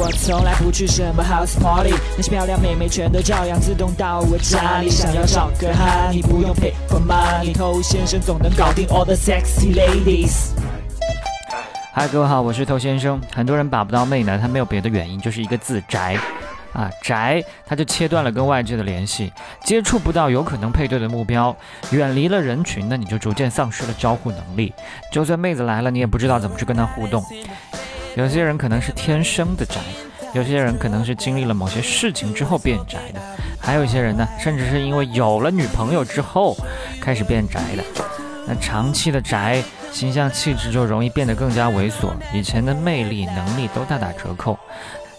我从来不去什么 house party，那些漂亮妹妹全都照样自动到我家里。想要找个哈，你不用 pay for money，偷先生总能搞定 all the sexy ladies。嗨，各位好，我是头先生。很多人把不到妹呢，他没有别的原因，就是一个字宅。啊，宅，他就切断了跟外界的联系，接触不到有可能配对的目标，远离了人群呢，你就逐渐丧失了交互能力。就算妹子来了，你也不知道怎么去跟她互动。有些人可能是天生的宅，有些人可能是经历了某些事情之后变宅的，还有一些人呢，甚至是因为有了女朋友之后开始变宅的。那长期的宅，形象气质就容易变得更加猥琐，以前的魅力能力都大打折扣。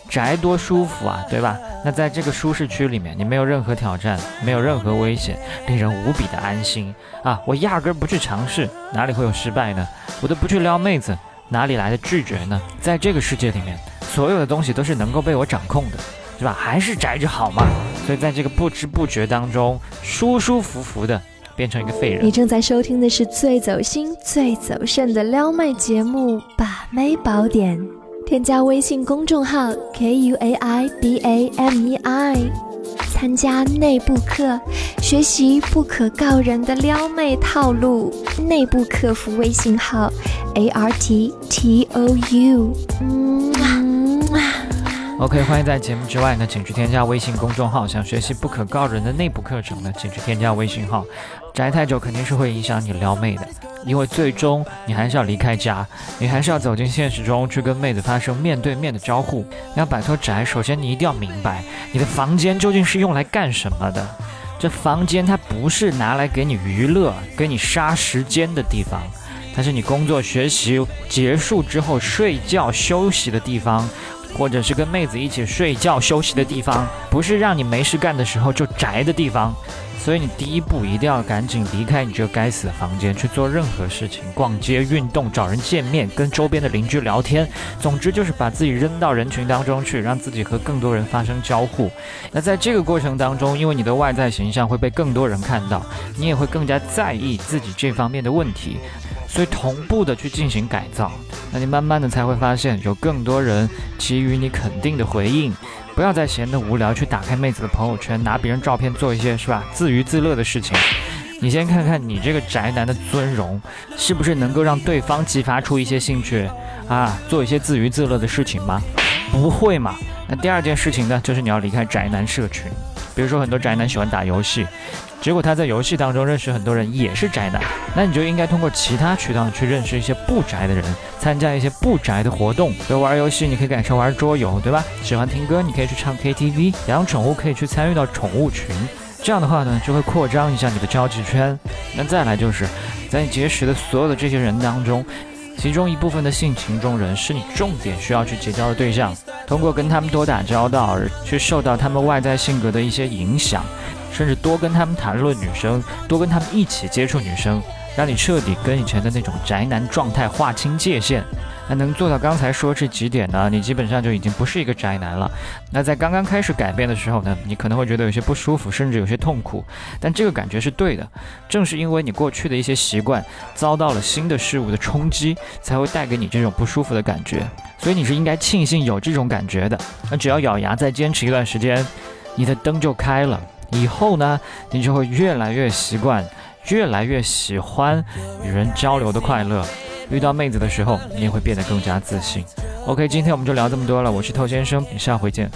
宅多舒服啊，对吧？那在这个舒适区里面，你没有任何挑战，没有任何危险，令人无比的安心啊！我压根不去尝试，哪里会有失败呢？我都不去撩妹子，哪里来的拒绝呢？在这个世界里面，所有的东西都是能够被我掌控的，是吧？还是宅着好嘛？所以在这个不知不觉当中，舒舒服服的变成一个废人。你正在收听的是最走心、最走肾的撩妹节目《把妹宝典》。添加微信公众号 k u a i b a m e i，参加内部课，学习不可告人的撩妹套路。内部客服微信号 a r t t o u。OK，欢迎在节目之外呢，请去添加微信公众号。想学习不可告人的内部课程呢，请去添加微信号。宅太久肯定是会影响你撩妹的。因为最终你还是要离开家，你还是要走进现实中去跟妹子发生面对面的交互。要摆脱宅，首先你一定要明白，你的房间究竟是用来干什么的。这房间它不是拿来给你娱乐、给你杀时间的地方，它是你工作学习结束之后睡觉休息的地方，或者是跟妹子一起睡觉休息的地方，不是让你没事干的时候就宅的地方。所以你第一步一定要赶紧离开你这个该死的房间，去做任何事情，逛街、运动、找人见面、跟周边的邻居聊天，总之就是把自己扔到人群当中去，让自己和更多人发生交互。那在这个过程当中，因为你的外在形象会被更多人看到，你也会更加在意自己这方面的问题，所以同步的去进行改造。那你慢慢的才会发现，有更多人给予你肯定的回应。不要再闲得无聊，去打开妹子的朋友圈，拿别人照片做一些是吧自娱自乐的事情。你先看看你这个宅男的尊容，是不是能够让对方激发出一些兴趣啊，做一些自娱自乐的事情吗？不会嘛。那第二件事情呢，就是你要离开宅男社群。比如说很多宅男喜欢打游戏。结果他在游戏当中认识很多人，也是宅男。那你就应该通过其他渠道去认识一些不宅的人，参加一些不宅的活动。比如玩游戏，你可以改成玩桌游，对吧？喜欢听歌，你可以去唱 KTV。养宠物可以去参与到宠物群。这样的话呢，就会扩张一下你的交际圈。那再来就是，在你结识的所有的这些人当中，其中一部分的性情中人是你重点需要去结交的对象。通过跟他们多打交道，去受到他们外在性格的一些影响。甚至多跟他们谈论女生，多跟他们一起接触女生，让你彻底跟以前的那种宅男状态划清界限。那能做到刚才说这几点呢？你基本上就已经不是一个宅男了。那在刚刚开始改变的时候呢，你可能会觉得有些不舒服，甚至有些痛苦。但这个感觉是对的，正是因为你过去的一些习惯遭到了新的事物的冲击，才会带给你这种不舒服的感觉。所以你是应该庆幸有这种感觉的。那只要咬牙再坚持一段时间，你的灯就开了。以后呢，你就会越来越习惯，越来越喜欢与人交流的快乐。遇到妹子的时候，你也会变得更加自信。OK，今天我们就聊这么多了，我是透先生，下回见。